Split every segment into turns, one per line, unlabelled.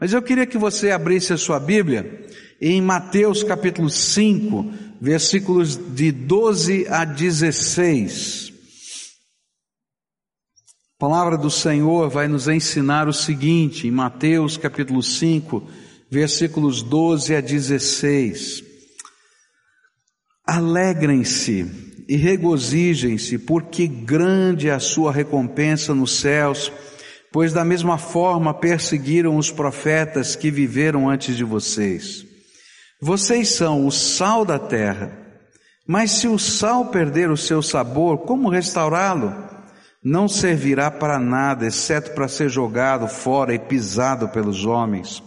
Mas eu queria que você abrisse a sua Bíblia em Mateus capítulo 5, versículos de 12 a 16. A palavra do Senhor vai nos ensinar o seguinte, em Mateus capítulo 5, versículos 12 a 16. Alegrem-se e regozijem-se, porque grande é a sua recompensa nos céus pois da mesma forma perseguiram os profetas que viveram antes de vocês. Vocês são o sal da terra, mas se o sal perder o seu sabor, como restaurá-lo? Não servirá para nada, exceto para ser jogado fora e pisado pelos homens.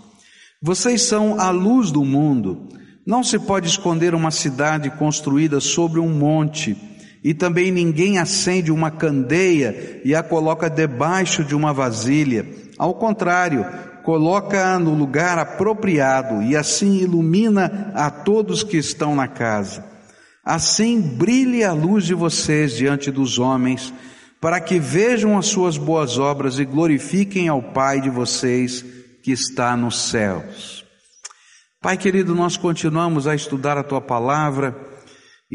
Vocês são a luz do mundo. Não se pode esconder uma cidade construída sobre um monte e também ninguém acende uma candeia e a coloca debaixo de uma vasilha. Ao contrário, coloca-a no lugar apropriado e assim ilumina a todos que estão na casa. Assim brilhe a luz de vocês diante dos homens, para que vejam as suas boas obras e glorifiquem ao Pai de vocês que está nos céus. Pai querido, nós continuamos a estudar a tua palavra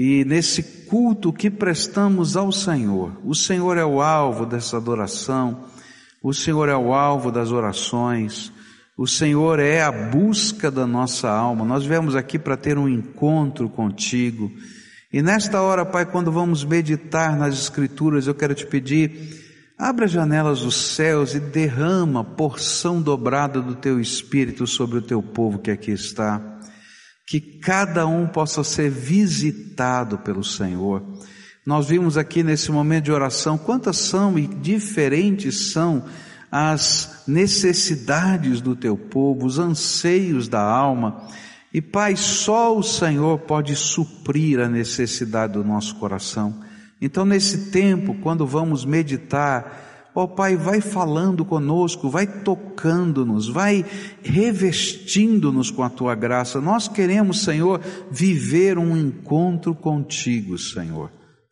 e nesse culto que prestamos ao Senhor, o Senhor é o alvo dessa adoração, o Senhor é o alvo das orações, o Senhor é a busca da nossa alma. Nós viemos aqui para ter um encontro contigo. E nesta hora, Pai, quando vamos meditar nas Escrituras, eu quero te pedir, abra as janelas dos céus e derrama porção dobrada do teu Espírito sobre o teu povo que aqui está que cada um possa ser visitado pelo Senhor. Nós vimos aqui nesse momento de oração quantas são e diferentes são as necessidades do teu povo, os anseios da alma. E Pai, só o Senhor pode suprir a necessidade do nosso coração. Então, nesse tempo, quando vamos meditar Ó oh, Pai, vai falando conosco, vai tocando-nos, vai revestindo-nos com a tua graça. Nós queremos, Senhor, viver um encontro contigo, Senhor.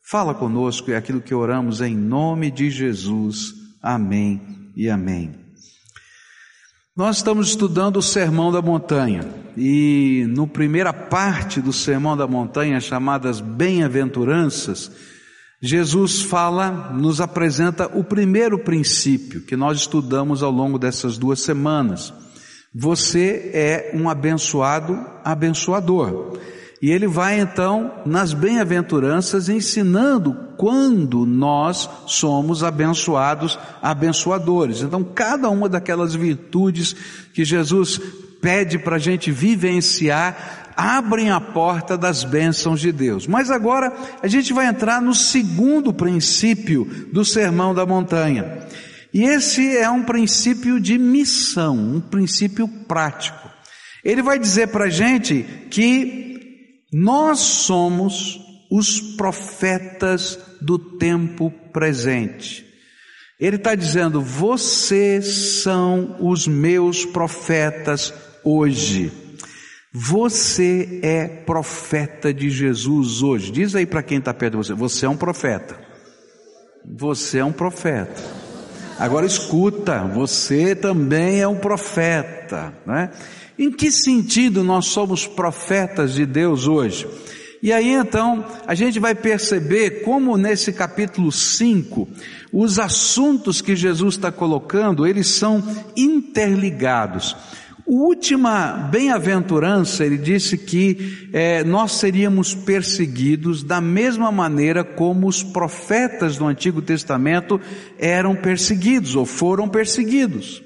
Fala conosco, é aquilo que oramos em nome de Jesus. Amém e amém. Nós estamos estudando o Sermão da Montanha e no primeira parte do Sermão da Montanha, chamadas Bem-aventuranças, Jesus fala, nos apresenta o primeiro princípio que nós estudamos ao longo dessas duas semanas. Você é um abençoado abençoador. E ele vai então nas bem-aventuranças ensinando quando nós somos abençoados abençoadores. Então, cada uma daquelas virtudes que Jesus pede para a gente vivenciar, abrem a porta das bênçãos de Deus. Mas agora a gente vai entrar no segundo princípio do Sermão da Montanha. E esse é um princípio de missão, um princípio prático. Ele vai dizer para a gente que nós somos os profetas do tempo presente. Ele está dizendo: vocês são os meus profetas hoje. Você é profeta de Jesus hoje. Diz aí para quem está perto de você: você é um profeta. Você é um profeta. Agora escuta, você também é um profeta, né? Em que sentido nós somos profetas de Deus hoje? E aí então a gente vai perceber como nesse capítulo 5 os assuntos que Jesus está colocando eles são interligados. Última bem-aventurança, ele disse que é, nós seríamos perseguidos da mesma maneira como os profetas do Antigo Testamento eram perseguidos ou foram perseguidos.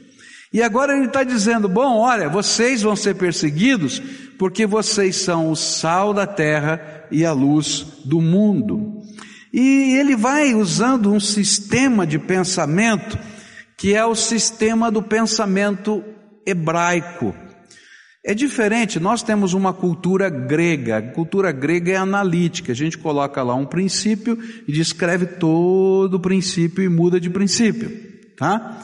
E agora ele está dizendo: bom, olha, vocês vão ser perseguidos porque vocês são o sal da terra e a luz do mundo. E ele vai usando um sistema de pensamento que é o sistema do pensamento hebraico. É diferente, nós temos uma cultura grega, a cultura grega é analítica, a gente coloca lá um princípio e descreve todo o princípio e muda de princípio, tá?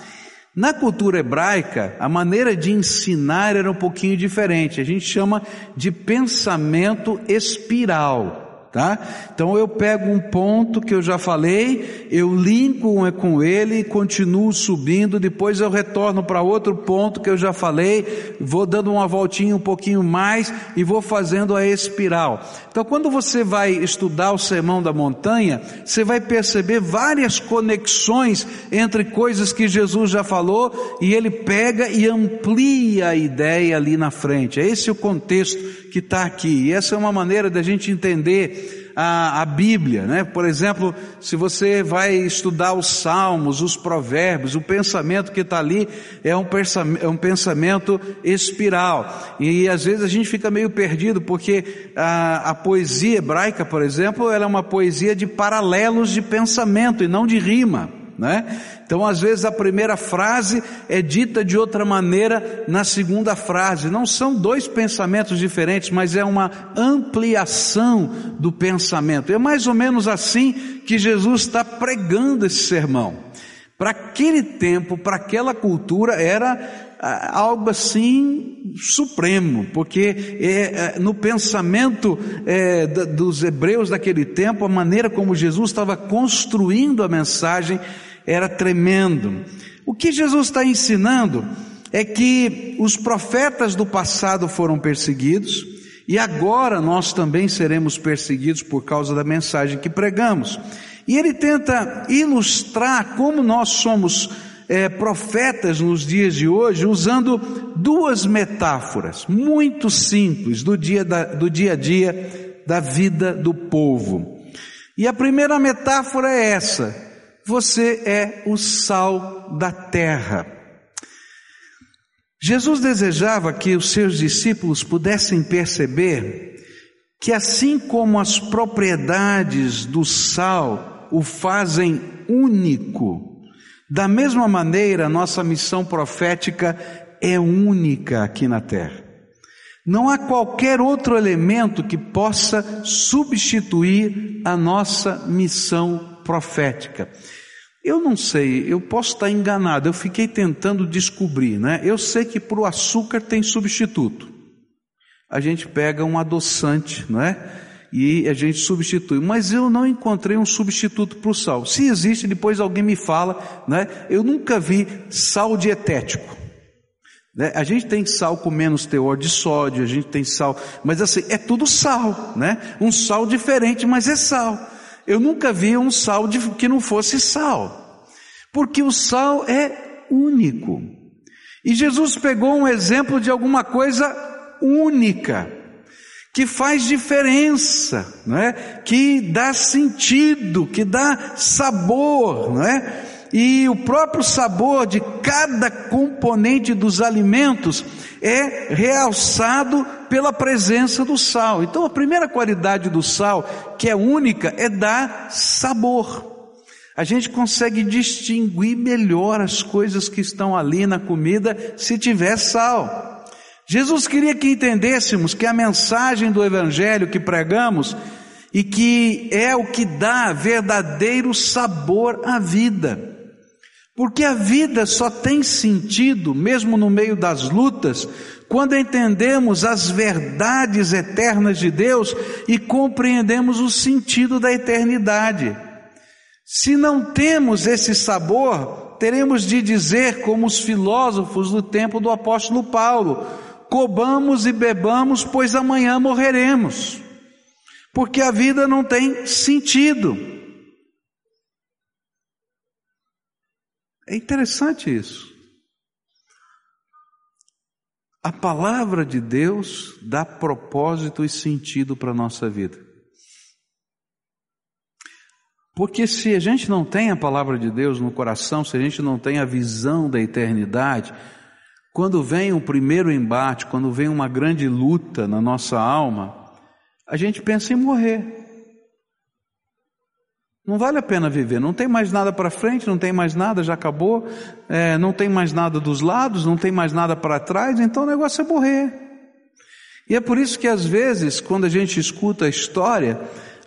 Na cultura hebraica, a maneira de ensinar era um pouquinho diferente, a gente chama de pensamento espiral. Tá? Então eu pego um ponto que eu já falei, eu linko com ele continuo subindo, depois eu retorno para outro ponto que eu já falei, vou dando uma voltinha um pouquinho mais e vou fazendo a espiral. Então quando você vai estudar o Sermão da Montanha, você vai perceber várias conexões entre coisas que Jesus já falou e ele pega e amplia a ideia ali na frente. É esse o contexto que está aqui. E essa é uma maneira da gente entender a, a, Bíblia, né? Por exemplo, se você vai estudar os Salmos, os Provérbios, o pensamento que está ali é um, pensamento, é um pensamento espiral. E às vezes a gente fica meio perdido porque a, a poesia hebraica, por exemplo, ela é uma poesia de paralelos de pensamento e não de rima né? Então, às vezes, a primeira frase é dita de outra maneira na segunda frase. Não são dois pensamentos diferentes, mas é uma ampliação do pensamento. É mais ou menos assim que Jesus está pregando esse sermão. Para aquele tempo, para aquela cultura, era ah, algo assim supremo, porque é, é, no pensamento é, dos hebreus daquele tempo, a maneira como Jesus estava construindo a mensagem era tremendo. O que Jesus está ensinando é que os profetas do passado foram perseguidos e agora nós também seremos perseguidos por causa da mensagem que pregamos. E ele tenta ilustrar como nós somos é, profetas nos dias de hoje, usando duas metáforas muito simples do dia, da, do dia a dia da vida do povo. E a primeira metáfora é essa: você é o sal da terra. Jesus desejava que os seus discípulos pudessem perceber que, assim como as propriedades do sal o fazem único, da mesma maneira nossa missão profética é única aqui na terra. Não há qualquer outro elemento que possa substituir a nossa missão profética. Eu não sei, eu posso estar enganado, eu fiquei tentando descobrir, né? Eu sei que para o açúcar tem substituto. A gente pega um adoçante, não é? E a gente substitui, mas eu não encontrei um substituto para o sal. Se existe, depois alguém me fala, né? Eu nunca vi sal dietético. Né? A gente tem sal com menos teor de sódio, a gente tem sal, mas assim, é tudo sal, né? Um sal diferente, mas é sal. Eu nunca vi um sal de, que não fosse sal, porque o sal é único. E Jesus pegou um exemplo de alguma coisa única, que faz diferença, não é? Que dá sentido, que dá sabor, não é? E o próprio sabor de cada componente dos alimentos é realçado pela presença do sal. Então a primeira qualidade do sal, que é única, é dar sabor. A gente consegue distinguir melhor as coisas que estão ali na comida se tiver sal. Jesus queria que entendêssemos que a mensagem do Evangelho que pregamos e que é o que dá verdadeiro sabor à vida. Porque a vida só tem sentido, mesmo no meio das lutas, quando entendemos as verdades eternas de Deus e compreendemos o sentido da eternidade. Se não temos esse sabor, teremos de dizer, como os filósofos do tempo do apóstolo Paulo: cobamos e bebamos, pois amanhã morreremos. Porque a vida não tem sentido. É interessante isso. A palavra de Deus dá propósito e sentido para a nossa vida. Porque se a gente não tem a palavra de Deus no coração, se a gente não tem a visão da eternidade, quando vem o primeiro embate, quando vem uma grande luta na nossa alma, a gente pensa em morrer. Não vale a pena viver, não tem mais nada para frente, não tem mais nada, já acabou, é, não tem mais nada dos lados, não tem mais nada para trás, então o negócio é morrer. E é por isso que às vezes, quando a gente escuta a história,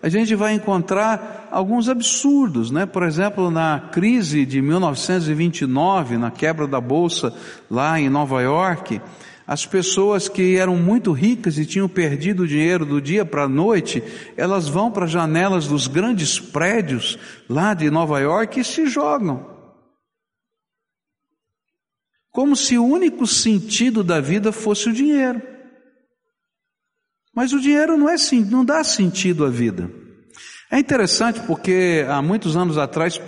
a gente vai encontrar alguns absurdos, né? Por exemplo, na crise de 1929, na quebra da bolsa lá em Nova York, as pessoas que eram muito ricas e tinham perdido o dinheiro do dia para a noite, elas vão para as janelas dos grandes prédios lá de Nova York e se jogam. Como se o único sentido da vida fosse o dinheiro. Mas o dinheiro não, é, não dá sentido à vida. É interessante porque há muitos anos atrás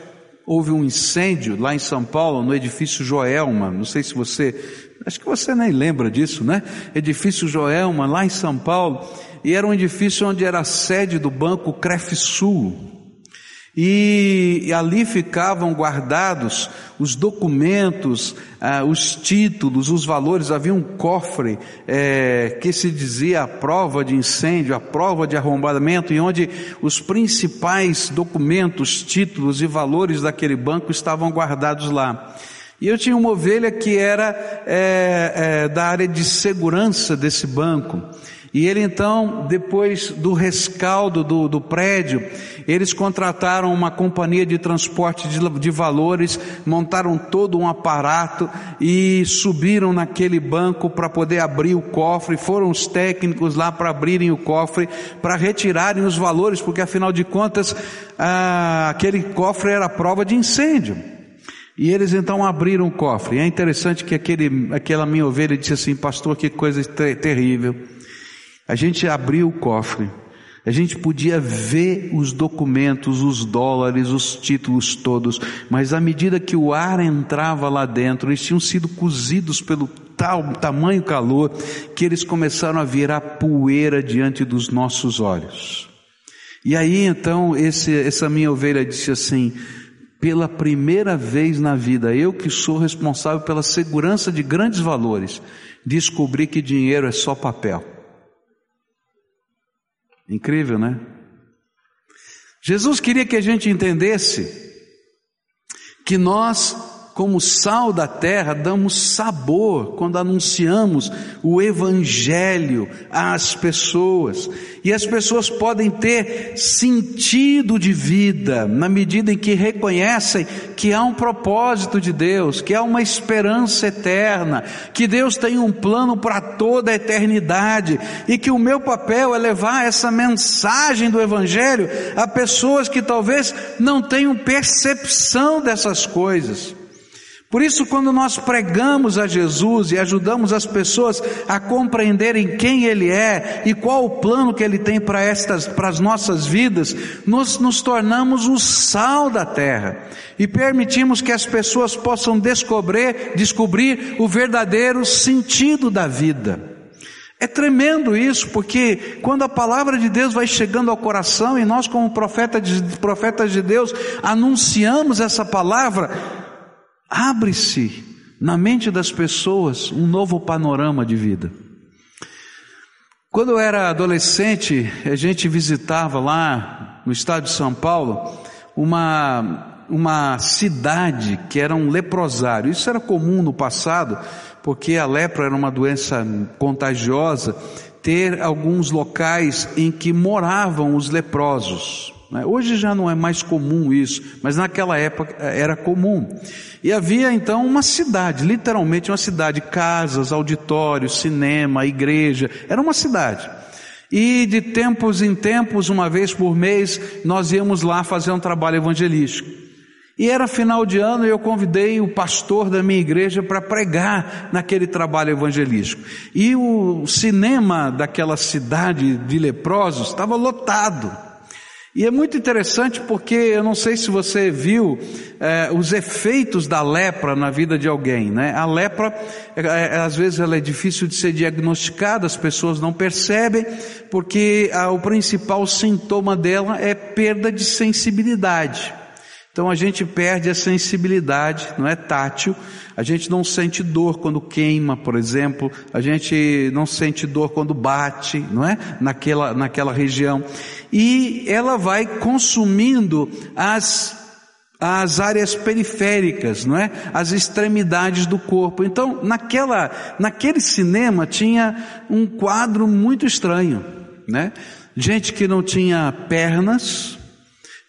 houve um incêndio lá em São Paulo, no edifício Joelma. Não sei se você, acho que você nem lembra disso, né? Edifício Joelma, lá em São Paulo. E era um edifício onde era a sede do Banco Crefsul. E, ali ficavam guardados os documentos, ah, os títulos, os valores. Havia um cofre é, que se dizia a prova de incêndio, a prova de arrombamento, e onde os principais documentos, títulos e valores daquele banco estavam guardados lá. E eu tinha uma ovelha que era é, é, da área de segurança desse banco. E ele então, depois do rescaldo do, do prédio, eles contrataram uma companhia de transporte de, de valores, montaram todo um aparato e subiram naquele banco para poder abrir o cofre. Foram os técnicos lá para abrirem o cofre, para retirarem os valores, porque afinal de contas, ah, aquele cofre era prova de incêndio. E eles então abriram o cofre. É interessante que aquele, aquela minha ovelha disse assim, pastor, que coisa ter terrível. A gente abriu o cofre, a gente podia ver os documentos, os dólares, os títulos todos, mas à medida que o ar entrava lá dentro, eles tinham sido cozidos pelo tal tamanho calor que eles começaram a virar poeira diante dos nossos olhos. E aí então esse, essa minha ovelha disse assim: pela primeira vez na vida, eu que sou responsável pela segurança de grandes valores, descobri que dinheiro é só papel. Incrível, né? Jesus queria que a gente entendesse que nós como sal da terra, damos sabor quando anunciamos o Evangelho às pessoas. E as pessoas podem ter sentido de vida na medida em que reconhecem que há um propósito de Deus, que há uma esperança eterna, que Deus tem um plano para toda a eternidade e que o meu papel é levar essa mensagem do Evangelho a pessoas que talvez não tenham percepção dessas coisas. Por isso, quando nós pregamos a Jesus e ajudamos as pessoas a compreenderem quem Ele é e qual o plano que Ele tem para estas, para as nossas vidas, nós nos tornamos o sal da terra e permitimos que as pessoas possam descobrir, descobrir o verdadeiro sentido da vida. É tremendo isso, porque quando a palavra de Deus vai chegando ao coração e nós, como de, profetas de Deus, anunciamos essa palavra, abre-se na mente das pessoas um novo panorama de vida. Quando eu era adolescente, a gente visitava lá no estado de São Paulo uma, uma cidade que era um leprosário. Isso era comum no passado, porque a lepra era uma doença contagiosa, ter alguns locais em que moravam os leprosos. Né? Hoje já não é mais comum isso, mas naquela época era comum. E havia então uma cidade, literalmente uma cidade, casas, auditórios, cinema, igreja, era uma cidade. E de tempos em tempos, uma vez por mês, nós íamos lá fazer um trabalho evangelístico. E era final de ano e eu convidei o pastor da minha igreja para pregar naquele trabalho evangelístico. E o cinema daquela cidade de leprosos estava lotado. E é muito interessante porque eu não sei se você viu é, os efeitos da lepra na vida de alguém, né? A lepra, é, às vezes ela é difícil de ser diagnosticada, as pessoas não percebem, porque a, o principal sintoma dela é perda de sensibilidade. Então a gente perde a sensibilidade, não é tátil, a gente não sente dor quando queima, por exemplo, a gente não sente dor quando bate, não é? Naquela, naquela região. E ela vai consumindo as as áreas periféricas, não é? As extremidades do corpo. Então, naquela, naquele cinema tinha um quadro muito estranho, né? gente que não tinha pernas,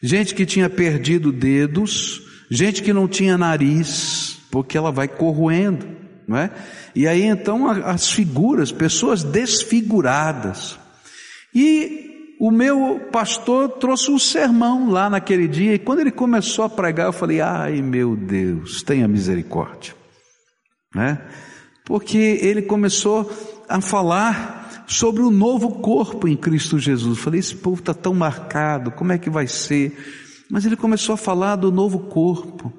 gente que tinha perdido dedos, gente que não tinha nariz, porque ela vai corroendo, não é? E aí então as figuras, pessoas desfiguradas. E o meu pastor trouxe um sermão lá naquele dia, e quando ele começou a pregar, eu falei: ai meu Deus, tenha misericórdia, né? Porque ele começou a falar sobre o novo corpo em Cristo Jesus. Falei: esse povo está tão marcado, como é que vai ser? Mas ele começou a falar do novo corpo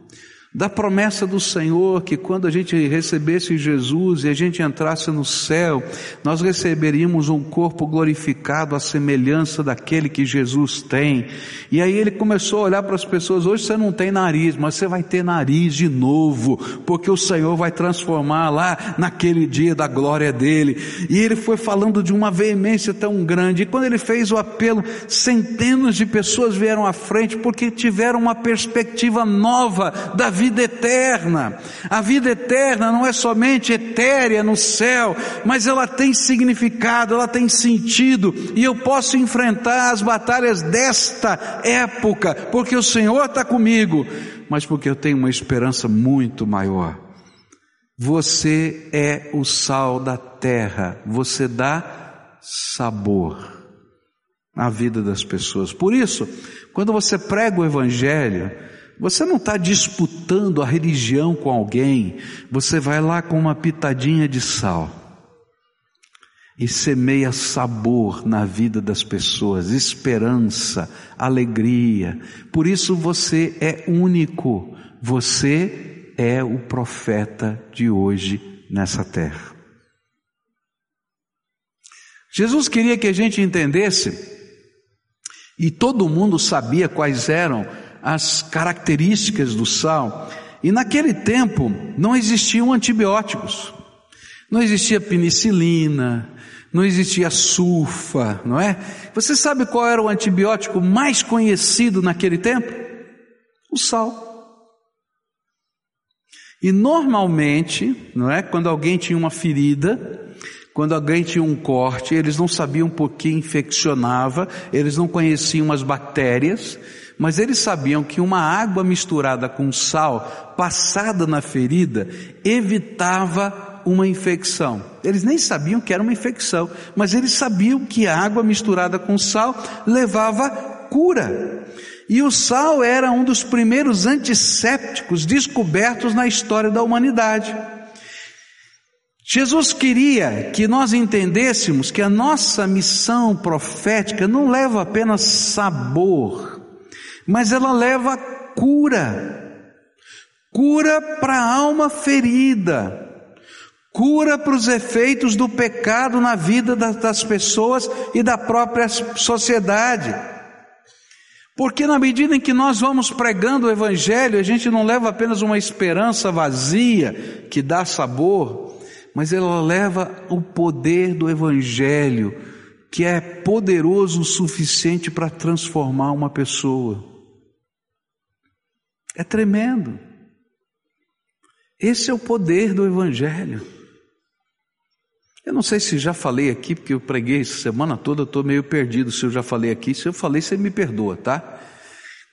da promessa do Senhor que quando a gente recebesse Jesus e a gente entrasse no céu, nós receberíamos um corpo glorificado à semelhança daquele que Jesus tem. E aí ele começou a olhar para as pessoas, hoje você não tem nariz, mas você vai ter nariz de novo, porque o Senhor vai transformar lá naquele dia da glória dele. E ele foi falando de uma veemência tão grande. E quando ele fez o apelo, centenas de pessoas vieram à frente porque tiveram uma perspectiva nova da vida vida eterna. A vida eterna não é somente etérea no céu, mas ela tem significado, ela tem sentido, e eu posso enfrentar as batalhas desta época, porque o Senhor está comigo, mas porque eu tenho uma esperança muito maior. Você é o sal da terra, você dá sabor à vida das pessoas. Por isso, quando você prega o Evangelho, você não está disputando a religião com alguém, você vai lá com uma pitadinha de sal e semeia sabor na vida das pessoas, esperança, alegria. Por isso você é único, você é o profeta de hoje nessa terra. Jesus queria que a gente entendesse, e todo mundo sabia quais eram as características do sal. E naquele tempo não existiam antibióticos, não existia penicilina, não existia sulfa, não é? Você sabe qual era o antibiótico mais conhecido naquele tempo? O sal. E normalmente, não é? Quando alguém tinha uma ferida, quando alguém tinha um corte, eles não sabiam por que infeccionava, eles não conheciam as bactérias, mas eles sabiam que uma água misturada com sal, passada na ferida, evitava uma infecção. Eles nem sabiam que era uma infecção, mas eles sabiam que a água misturada com sal levava cura. E o sal era um dos primeiros antissépticos descobertos na história da humanidade. Jesus queria que nós entendêssemos que a nossa missão profética não leva apenas sabor, mas ela leva cura. Cura para a alma ferida, cura para os efeitos do pecado na vida das pessoas e da própria sociedade. Porque na medida em que nós vamos pregando o Evangelho, a gente não leva apenas uma esperança vazia que dá sabor, mas ela leva o poder do Evangelho, que é poderoso o suficiente para transformar uma pessoa. É tremendo. Esse é o poder do Evangelho. Eu não sei se já falei aqui, porque eu preguei essa semana toda, eu estou meio perdido se eu já falei aqui. Se eu falei, você me perdoa, tá?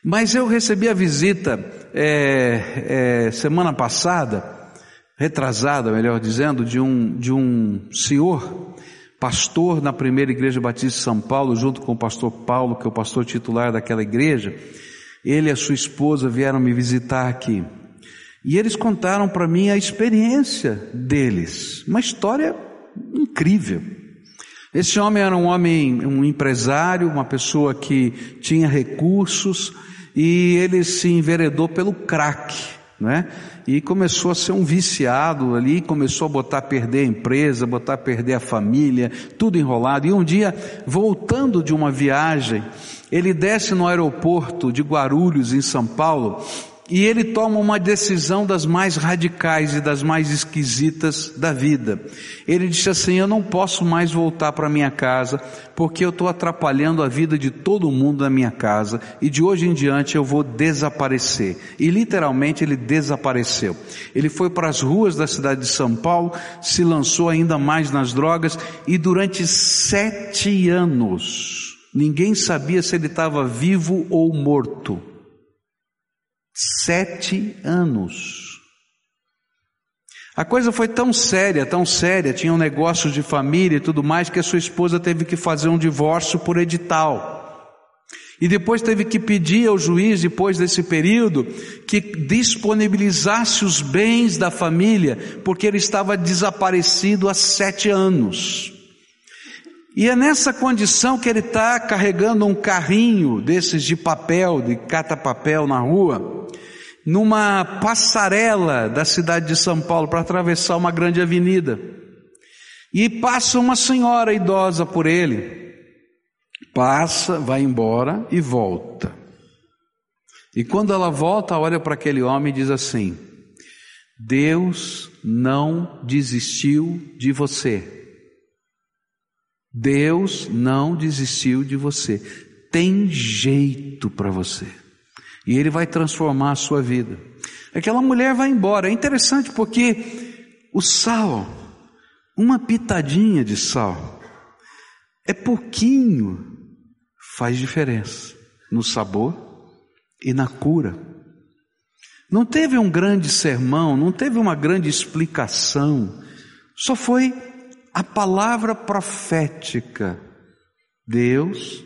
Mas eu recebi a visita é, é, semana passada, retrasada, melhor dizendo, de um, de um senhor, pastor na primeira igreja batista de São Paulo, junto com o pastor Paulo, que é o pastor titular daquela igreja. Ele e a sua esposa vieram me visitar aqui. E eles contaram para mim a experiência deles. Uma história incrível. Esse homem era um homem, um empresário, uma pessoa que tinha recursos e ele se enveredou pelo crack, né? E começou a ser um viciado ali, começou a botar a perder a empresa, botar a perder a família, tudo enrolado. E um dia, voltando de uma viagem, ele desce no aeroporto de Guarulhos, em São Paulo, e ele toma uma decisão das mais radicais e das mais esquisitas da vida. Ele disse assim: Eu não posso mais voltar para minha casa, porque eu estou atrapalhando a vida de todo mundo na minha casa, e de hoje em diante eu vou desaparecer. E literalmente ele desapareceu. Ele foi para as ruas da cidade de São Paulo, se lançou ainda mais nas drogas, e durante sete anos, Ninguém sabia se ele estava vivo ou morto. Sete anos. A coisa foi tão séria, tão séria, tinha um negócio de família e tudo mais, que a sua esposa teve que fazer um divórcio por edital. E depois teve que pedir ao juiz, depois desse período, que disponibilizasse os bens da família, porque ele estava desaparecido há sete anos. E é nessa condição que ele está carregando um carrinho desses de papel, de cata-papel na rua, numa passarela da cidade de São Paulo para atravessar uma grande avenida. E passa uma senhora idosa por ele. Passa, vai embora e volta. E quando ela volta, olha para aquele homem e diz assim: Deus não desistiu de você. Deus não desistiu de você. Tem jeito para você. E Ele vai transformar a sua vida. Aquela mulher vai embora. É interessante porque o sal, uma pitadinha de sal, é pouquinho, faz diferença no sabor e na cura. Não teve um grande sermão, não teve uma grande explicação, só foi a palavra profética. Deus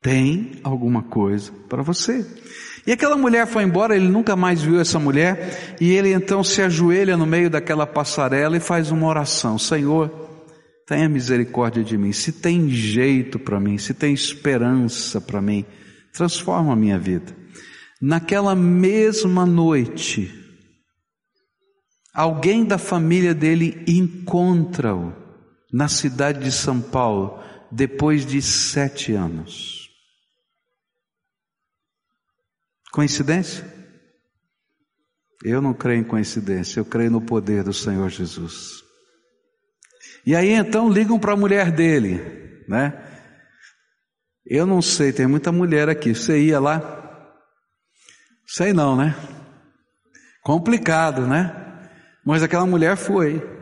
tem alguma coisa para você. E aquela mulher foi embora, ele nunca mais viu essa mulher, e ele então se ajoelha no meio daquela passarela e faz uma oração: Senhor, tenha misericórdia de mim, se tem jeito para mim, se tem esperança para mim, transforma a minha vida. Naquela mesma noite, alguém da família dele encontra-o na cidade de São Paulo, depois de sete anos. Coincidência? Eu não creio em coincidência, eu creio no poder do Senhor Jesus. E aí então ligam para a mulher dele, né? Eu não sei, tem muita mulher aqui. Você ia lá? Sei não, né? Complicado, né? Mas aquela mulher foi.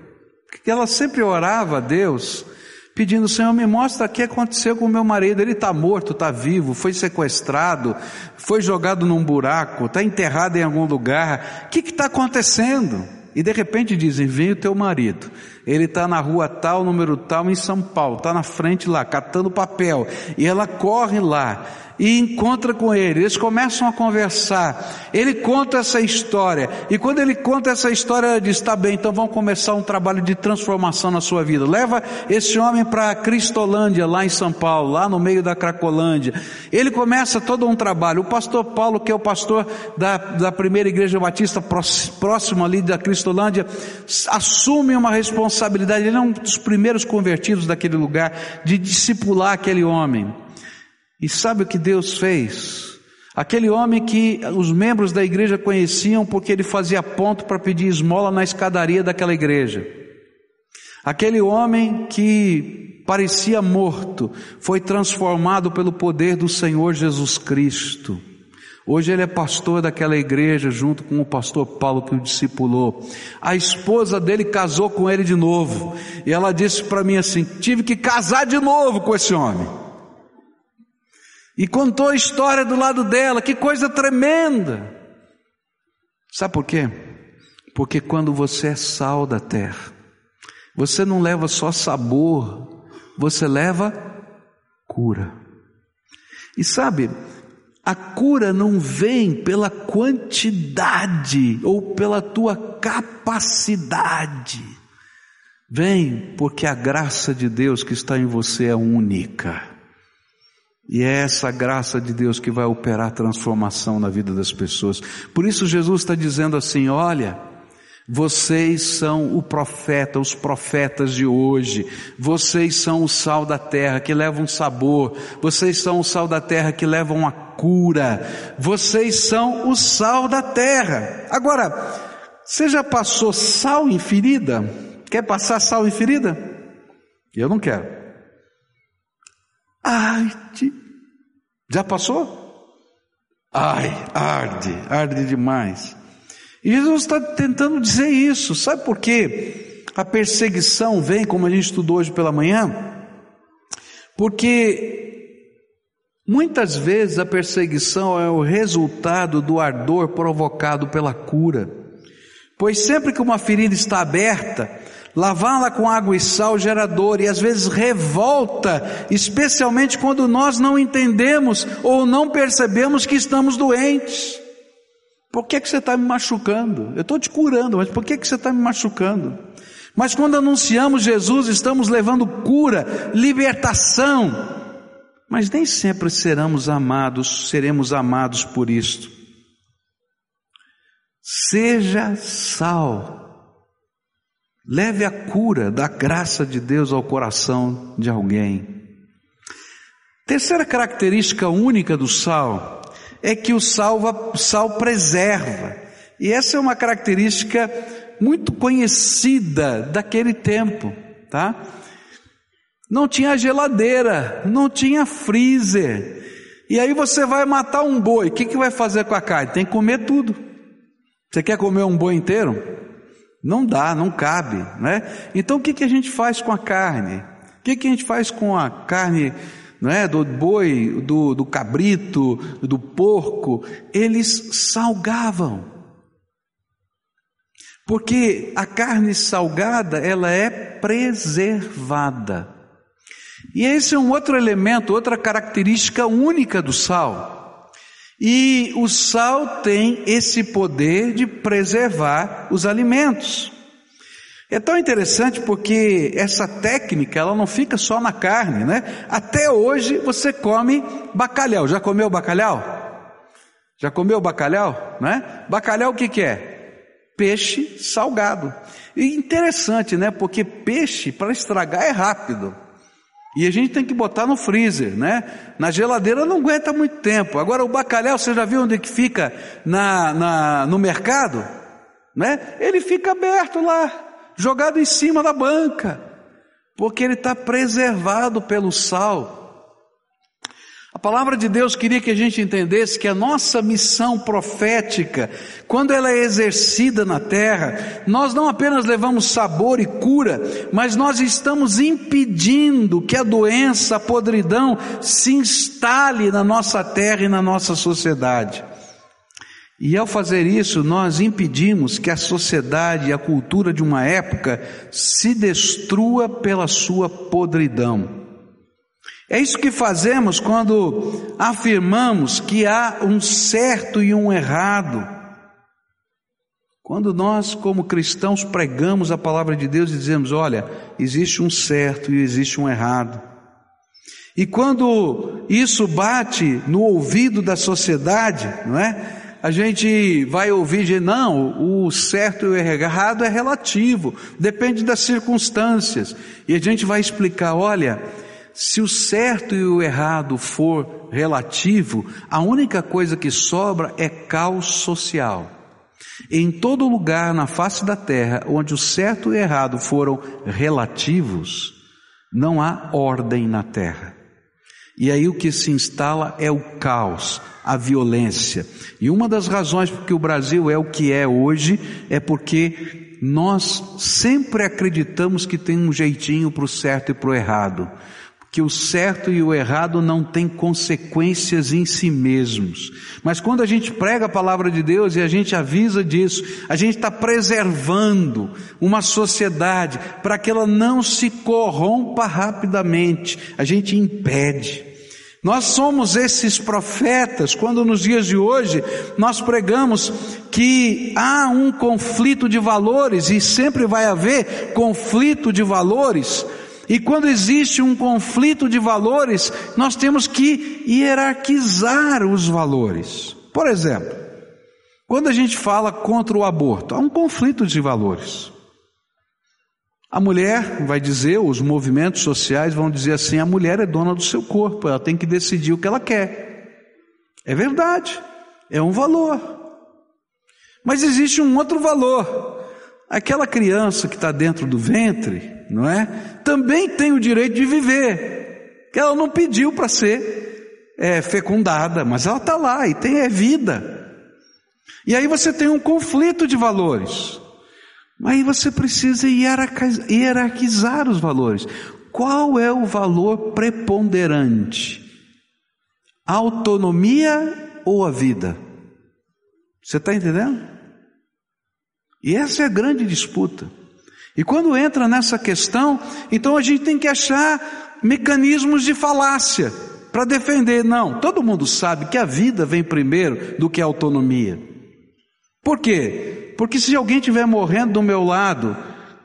Porque ela sempre orava a Deus, pedindo, Senhor, me mostra o que aconteceu com o meu marido. Ele está morto, está vivo, foi sequestrado, foi jogado num buraco, está enterrado em algum lugar. O que está acontecendo? E de repente dizem: Vem o teu marido. Ele está na rua tal, número tal, em São Paulo, está na frente lá, catando papel. E ela corre lá e encontra com ele. Eles começam a conversar. Ele conta essa história. E quando ele conta essa história, ela diz: Tá bem, então vamos começar um trabalho de transformação na sua vida. Leva esse homem para Cristolândia, lá em São Paulo, lá no meio da Cracolândia. Ele começa todo um trabalho. O pastor Paulo, que é o pastor da, da primeira igreja batista próximo ali da Cristolândia, assume uma responsabilidade. Ele é um dos primeiros convertidos daquele lugar, de discipular aquele homem. E sabe o que Deus fez? Aquele homem que os membros da igreja conheciam porque ele fazia ponto para pedir esmola na escadaria daquela igreja. Aquele homem que parecia morto foi transformado pelo poder do Senhor Jesus Cristo. Hoje ele é pastor daquela igreja, junto com o pastor Paulo que o discipulou. A esposa dele casou com ele de novo. E ela disse para mim assim: tive que casar de novo com esse homem. E contou a história do lado dela, que coisa tremenda. Sabe por quê? Porque quando você é sal da terra, você não leva só sabor, você leva cura. E sabe, a cura não vem pela quantidade ou pela tua capacidade. Vem porque a graça de Deus que está em você é única. E é essa graça de Deus que vai operar transformação na vida das pessoas. Por isso Jesus está dizendo assim: olha, vocês são o profeta, os profetas de hoje. Vocês são o sal da terra que levam sabor. Vocês são o sal da terra que levam a cura. Vocês são o sal da terra. Agora, você já passou sal em ferida? Quer passar sal em ferida? Eu não quero. Arde. Já passou? Ai, arde, arde demais. E Jesus está tentando dizer isso. Sabe por quê? A perseguição vem, como a gente estudou hoje pela manhã, porque Muitas vezes a perseguição é o resultado do ardor provocado pela cura, pois sempre que uma ferida está aberta, lavá-la com água e sal gera dor e às vezes revolta, especialmente quando nós não entendemos ou não percebemos que estamos doentes. Por que, que você está me machucando? Eu estou te curando, mas por que, que você está me machucando? Mas quando anunciamos Jesus, estamos levando cura, libertação, mas nem sempre seremos amados, seremos amados por isto. Seja sal. Leve a cura da graça de Deus ao coração de alguém. Terceira característica única do sal é que o sal, preserva. E essa é uma característica muito conhecida daquele tempo, tá? Não tinha geladeira, não tinha freezer. E aí você vai matar um boi, o que, que vai fazer com a carne? Tem que comer tudo. Você quer comer um boi inteiro? Não dá, não cabe, né? Então o que, que a gente faz com a carne? O que, que a gente faz com a carne não é, do boi, do, do cabrito, do porco? Eles salgavam. Porque a carne salgada, ela é preservada. E esse é um outro elemento, outra característica única do sal. E o sal tem esse poder de preservar os alimentos. É tão interessante porque essa técnica, ela não fica só na carne, né? Até hoje você come bacalhau. Já comeu bacalhau? Já comeu bacalhau, né? Bacalhau o que que é? Peixe salgado. E interessante, né? Porque peixe para estragar é rápido. E a gente tem que botar no freezer, né? Na geladeira não aguenta muito tempo. Agora o bacalhau, você já viu onde que fica na, na, no mercado? Né? Ele fica aberto lá, jogado em cima da banca, porque ele está preservado pelo sal. A palavra de Deus queria que a gente entendesse que a nossa missão profética, quando ela é exercida na terra, nós não apenas levamos sabor e cura, mas nós estamos impedindo que a doença, a podridão se instale na nossa terra e na nossa sociedade. E ao fazer isso, nós impedimos que a sociedade e a cultura de uma época se destrua pela sua podridão. É isso que fazemos quando afirmamos que há um certo e um errado. Quando nós, como cristãos, pregamos a palavra de Deus e dizemos: olha, existe um certo e existe um errado. E quando isso bate no ouvido da sociedade, não é? A gente vai ouvir de não, o certo e o errado é relativo, depende das circunstâncias. E a gente vai explicar, olha, se o certo e o errado for relativo, a única coisa que sobra é caos social. Em todo lugar na face da terra onde o certo e o errado foram relativos, não há ordem na terra. E aí o que se instala é o caos, a violência. E uma das razões por que o Brasil é o que é hoje é porque nós sempre acreditamos que tem um jeitinho para o certo e para o errado que o certo e o errado não têm consequências em si mesmos. Mas quando a gente prega a palavra de Deus e a gente avisa disso, a gente está preservando uma sociedade para que ela não se corrompa rapidamente. A gente impede. Nós somos esses profetas, quando nos dias de hoje nós pregamos que há um conflito de valores e sempre vai haver conflito de valores, e quando existe um conflito de valores, nós temos que hierarquizar os valores. Por exemplo, quando a gente fala contra o aborto, há um conflito de valores. A mulher vai dizer, os movimentos sociais vão dizer assim: a mulher é dona do seu corpo, ela tem que decidir o que ela quer. É verdade, é um valor. Mas existe um outro valor. Aquela criança que está dentro do ventre, não é? Também tem o direito de viver. Ela não pediu para ser é, fecundada, mas ela está lá e tem é vida. E aí você tem um conflito de valores. Aí você precisa hierarquizar os valores. Qual é o valor preponderante? A autonomia ou a vida? Você está entendendo? E essa é a grande disputa. E quando entra nessa questão, então a gente tem que achar mecanismos de falácia para defender. Não, todo mundo sabe que a vida vem primeiro do que a autonomia. Por quê? Porque se alguém estiver morrendo do meu lado,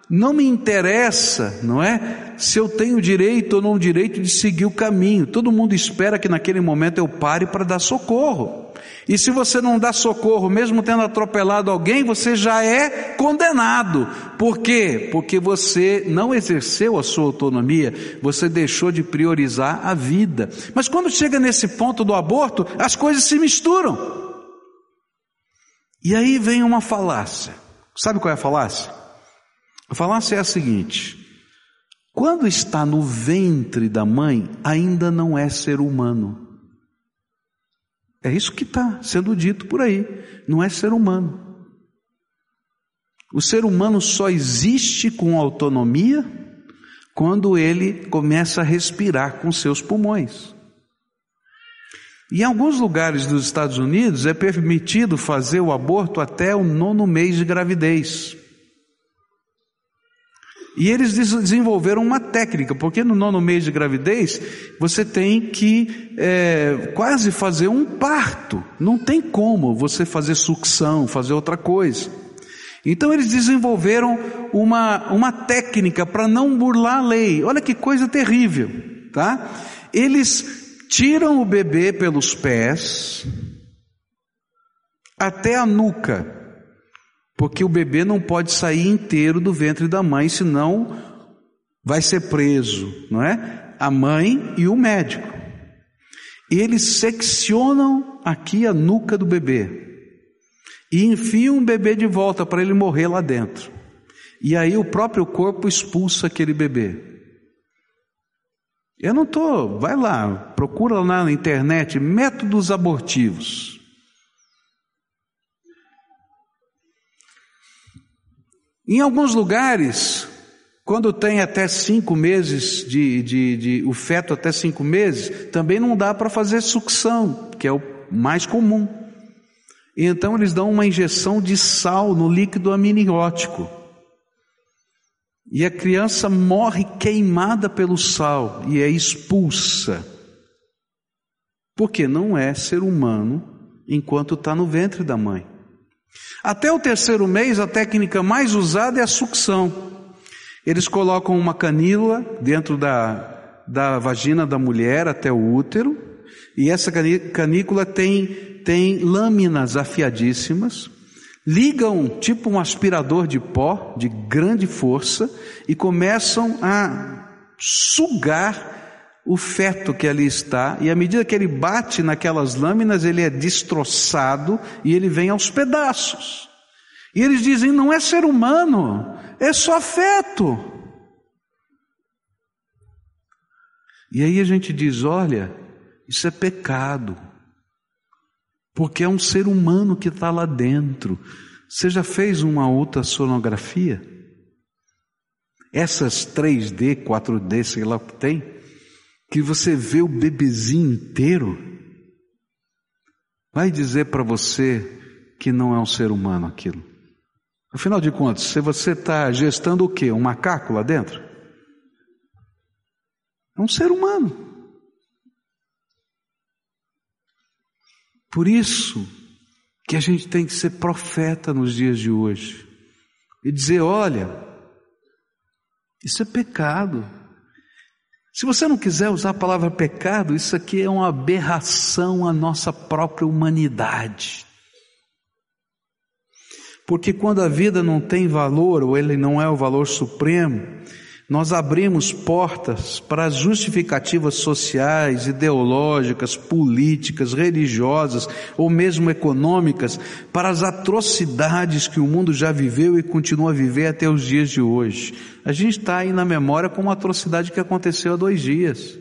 não me interessa, não é? Se eu tenho direito ou não direito de seguir o caminho. Todo mundo espera que naquele momento eu pare para dar socorro. E se você não dá socorro, mesmo tendo atropelado alguém, você já é condenado. Por quê? Porque você não exerceu a sua autonomia, você deixou de priorizar a vida. Mas quando chega nesse ponto do aborto, as coisas se misturam. E aí vem uma falácia. Sabe qual é a falácia? A falácia é a seguinte: quando está no ventre da mãe, ainda não é ser humano. É isso que está sendo dito por aí, não é ser humano. O ser humano só existe com autonomia quando ele começa a respirar com seus pulmões. Em alguns lugares dos Estados Unidos é permitido fazer o aborto até o nono mês de gravidez. E eles desenvolveram uma técnica, porque no nono mês de gravidez você tem que é, quase fazer um parto. Não tem como você fazer sucção, fazer outra coisa. Então eles desenvolveram uma, uma técnica para não burlar a lei. Olha que coisa terrível, tá? Eles tiram o bebê pelos pés até a nuca porque o bebê não pode sair inteiro do ventre da mãe, senão vai ser preso, não é? A mãe e o médico. Eles seccionam aqui a nuca do bebê e enfiam o bebê de volta para ele morrer lá dentro. E aí o próprio corpo expulsa aquele bebê. Eu não estou, vai lá, procura lá na internet métodos abortivos. Em alguns lugares, quando tem até cinco meses de, de, de o feto até cinco meses, também não dá para fazer sucção, que é o mais comum. E então eles dão uma injeção de sal no líquido amniótico. E a criança morre queimada pelo sal e é expulsa. Porque não é ser humano enquanto está no ventre da mãe. Até o terceiro mês, a técnica mais usada é a sucção. Eles colocam uma canila dentro da, da vagina da mulher até o útero, e essa canícula tem, tem lâminas afiadíssimas, ligam tipo um aspirador de pó de grande força e começam a sugar o feto que ali está, e à medida que ele bate naquelas lâminas, ele é destroçado e ele vem aos pedaços. E eles dizem: não é ser humano, é só feto. E aí a gente diz: olha, isso é pecado, porque é um ser humano que está lá dentro. Você já fez uma ultrassonografia? Essas 3D, 4D, sei lá o que tem, que você vê o bebezinho inteiro, vai dizer para você que não é um ser humano aquilo. Afinal de contas, se você está gestando o quê? Um macaco lá dentro? É um ser humano. Por isso que a gente tem que ser profeta nos dias de hoje e dizer: olha, isso é pecado. Se você não quiser usar a palavra pecado, isso aqui é uma aberração à nossa própria humanidade. Porque quando a vida não tem valor, ou ele não é o valor supremo, nós abrimos portas para as justificativas sociais, ideológicas, políticas, religiosas ou mesmo econômicas para as atrocidades que o mundo já viveu e continua a viver até os dias de hoje. A gente está aí na memória com uma atrocidade que aconteceu há dois dias.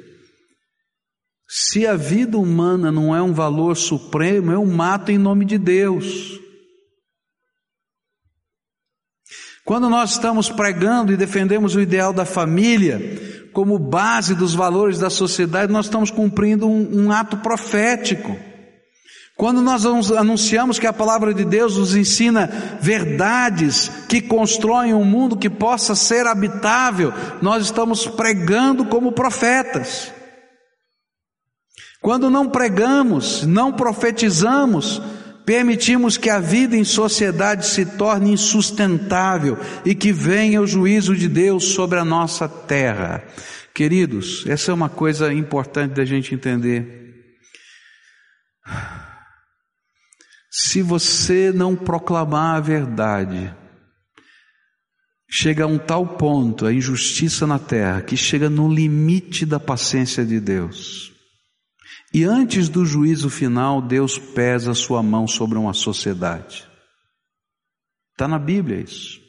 Se a vida humana não é um valor supremo, eu mato em nome de Deus. Quando nós estamos pregando e defendemos o ideal da família, como base dos valores da sociedade, nós estamos cumprindo um, um ato profético. Quando nós anunciamos que a palavra de Deus nos ensina verdades que constroem um mundo que possa ser habitável, nós estamos pregando como profetas. Quando não pregamos, não profetizamos, permitimos que a vida em sociedade se torne insustentável e que venha o juízo de Deus sobre a nossa terra. Queridos, essa é uma coisa importante da gente entender. Se você não proclamar a verdade, chega a um tal ponto a injustiça na terra que chega no limite da paciência de Deus. E antes do juízo final, Deus pesa sua mão sobre uma sociedade. Está na Bíblia isso.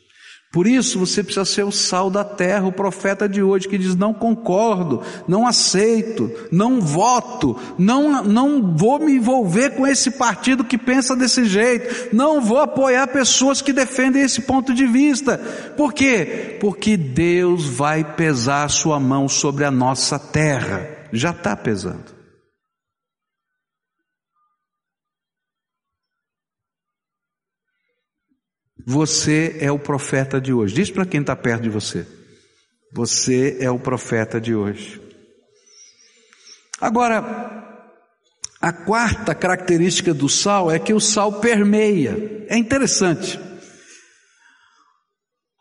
Por isso você precisa ser o sal da terra, o profeta de hoje que diz: não concordo, não aceito, não voto, não, não vou me envolver com esse partido que pensa desse jeito, não vou apoiar pessoas que defendem esse ponto de vista. Por quê? Porque Deus vai pesar a sua mão sobre a nossa terra. Já está pesando. Você é o profeta de hoje. Diz para quem está perto de você. Você é o profeta de hoje. Agora, a quarta característica do sal é que o sal permeia. É interessante.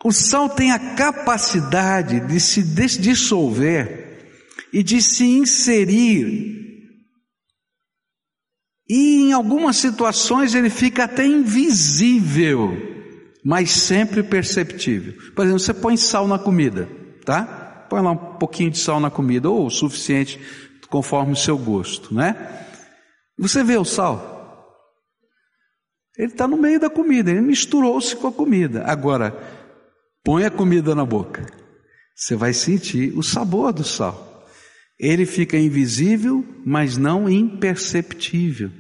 O sal tem a capacidade de se dissolver e de se inserir. E em algumas situações ele fica até invisível mas sempre perceptível. Por exemplo, você põe sal na comida, tá? Põe lá um pouquinho de sal na comida, ou o suficiente conforme o seu gosto, né? Você vê o sal? Ele está no meio da comida, ele misturou-se com a comida. Agora, põe a comida na boca, você vai sentir o sabor do sal. Ele fica invisível, mas não imperceptível.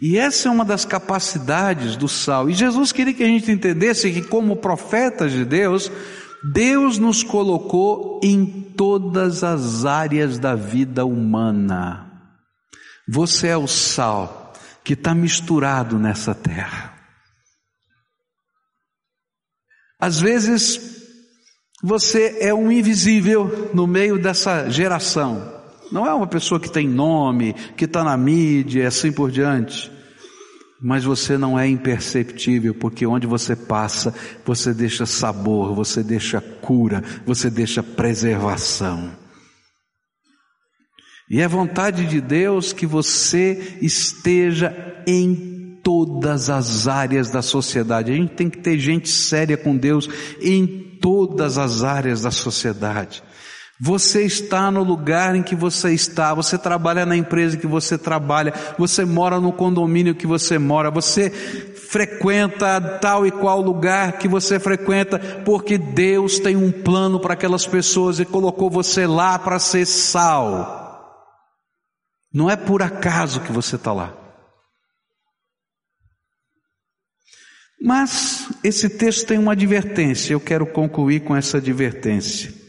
E essa é uma das capacidades do sal. E Jesus queria que a gente entendesse que, como profetas de Deus, Deus nos colocou em todas as áreas da vida humana. Você é o sal que está misturado nessa terra. Às vezes, você é um invisível no meio dessa geração. Não é uma pessoa que tem nome, que está na mídia, assim por diante. Mas você não é imperceptível, porque onde você passa, você deixa sabor, você deixa cura, você deixa preservação. E é vontade de Deus que você esteja em todas as áreas da sociedade. A gente tem que ter gente séria com Deus em todas as áreas da sociedade. Você está no lugar em que você está, você trabalha na empresa que você trabalha, você mora no condomínio que você mora, você frequenta tal e qual lugar que você frequenta, porque Deus tem um plano para aquelas pessoas e colocou você lá para ser sal. Não é por acaso que você está lá. Mas esse texto tem uma advertência, eu quero concluir com essa advertência.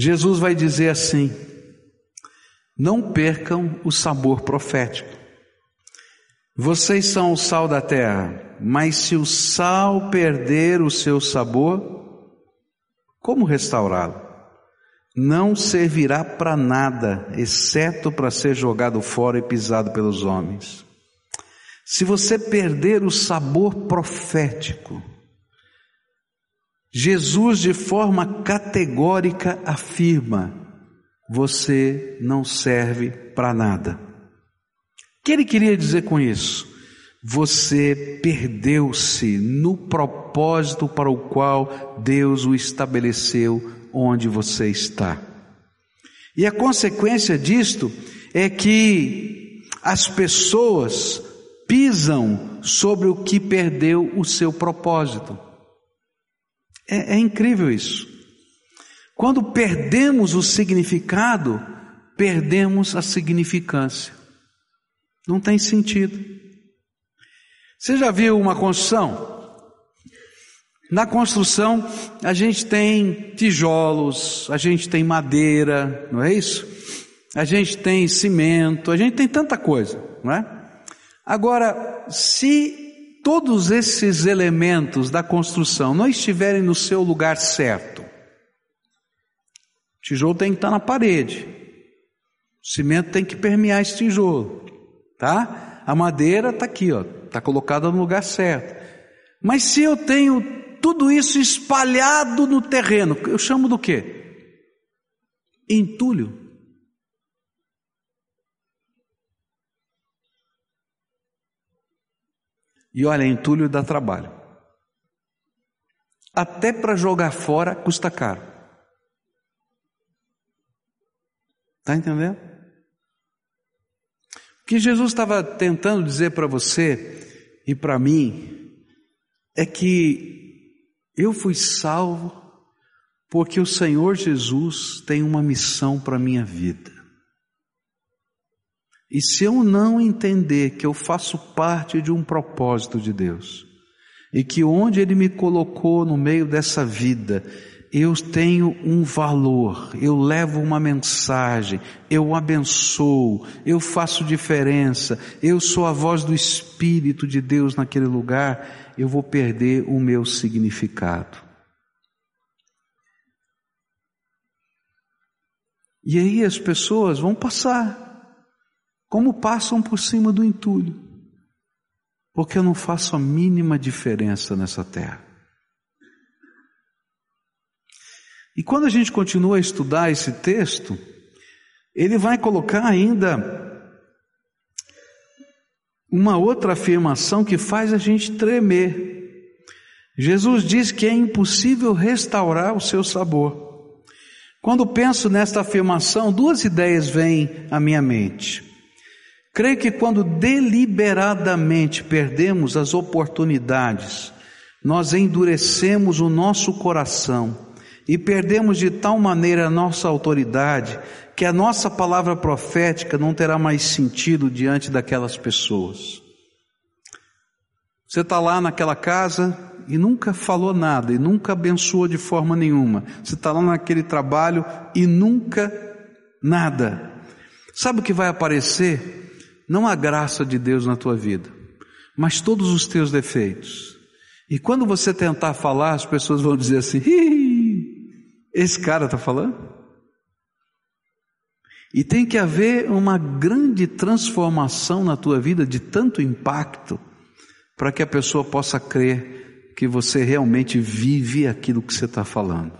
Jesus vai dizer assim: não percam o sabor profético. Vocês são o sal da terra, mas se o sal perder o seu sabor, como restaurá-lo? Não servirá para nada, exceto para ser jogado fora e pisado pelos homens. Se você perder o sabor profético, Jesus, de forma categórica, afirma: você não serve para nada. O que ele queria dizer com isso? Você perdeu-se no propósito para o qual Deus o estabeleceu onde você está. E a consequência disto é que as pessoas pisam sobre o que perdeu o seu propósito. É, é incrível isso. Quando perdemos o significado, perdemos a significância. Não tem sentido. Você já viu uma construção? Na construção, a gente tem tijolos, a gente tem madeira, não é isso? A gente tem cimento, a gente tem tanta coisa, não é? Agora, se todos esses elementos da construção não estiverem no seu lugar certo, o tijolo tem que estar na parede, o cimento tem que permear esse tijolo, tá? A madeira está aqui, ó, está colocada no lugar certo. Mas se eu tenho tudo isso espalhado no terreno. Eu chamo do quê? Entulho. E olha, entulho dá trabalho. Até para jogar fora custa caro. Está entendendo? O que Jesus estava tentando dizer para você e para mim é que eu fui salvo porque o Senhor Jesus tem uma missão para a minha vida. E se eu não entender que eu faço parte de um propósito de Deus, e que onde Ele me colocou no meio dessa vida, eu tenho um valor, eu levo uma mensagem, eu abençoo, eu faço diferença, eu sou a voz do Espírito de Deus naquele lugar, eu vou perder o meu significado. E aí as pessoas vão passar, como passam por cima do entulho, porque eu não faço a mínima diferença nessa terra. E quando a gente continua a estudar esse texto, ele vai colocar ainda uma outra afirmação que faz a gente tremer. Jesus diz que é impossível restaurar o seu sabor. Quando penso nesta afirmação, duas ideias vêm à minha mente. Creio que quando deliberadamente perdemos as oportunidades, nós endurecemos o nosso coração e perdemos de tal maneira a nossa autoridade que a nossa palavra profética não terá mais sentido diante daquelas pessoas. Você está lá naquela casa e nunca falou nada, e nunca abençoou de forma nenhuma. Você está lá naquele trabalho e nunca nada. Sabe o que vai aparecer? Não a graça de Deus na tua vida, mas todos os teus defeitos. E quando você tentar falar, as pessoas vão dizer assim: esse cara está falando? E tem que haver uma grande transformação na tua vida de tanto impacto para que a pessoa possa crer que você realmente vive aquilo que você está falando.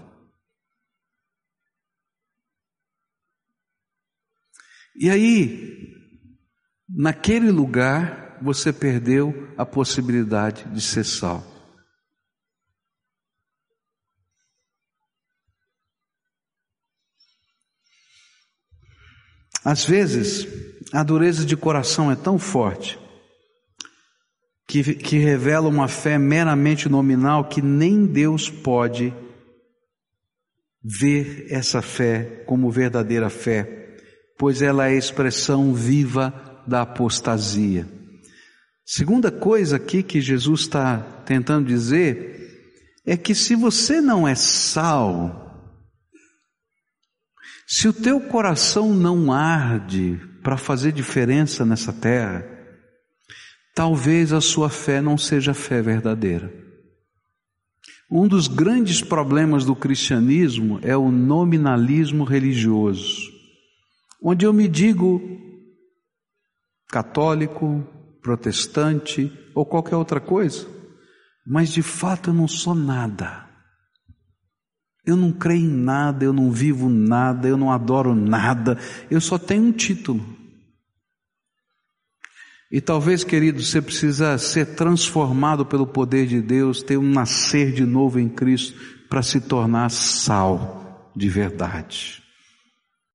E aí, naquele lugar, você perdeu a possibilidade de ser sal. Às vezes, a dureza de coração é tão forte que, que revela uma fé meramente nominal que nem Deus pode ver essa fé como verdadeira fé, pois ela é expressão viva da apostasia. Segunda coisa aqui que Jesus está tentando dizer é que se você não é sal, se o teu coração não arde para fazer diferença nessa terra, talvez a sua fé não seja fé verdadeira. Um dos grandes problemas do cristianismo é o nominalismo religioso, onde eu me digo católico, protestante ou qualquer outra coisa, mas de fato eu não sou nada. Eu não creio em nada, eu não vivo nada, eu não adoro nada, eu só tenho um título. E talvez, querido, você precisa ser transformado pelo poder de Deus, ter um nascer de novo em Cristo para se tornar sal de verdade.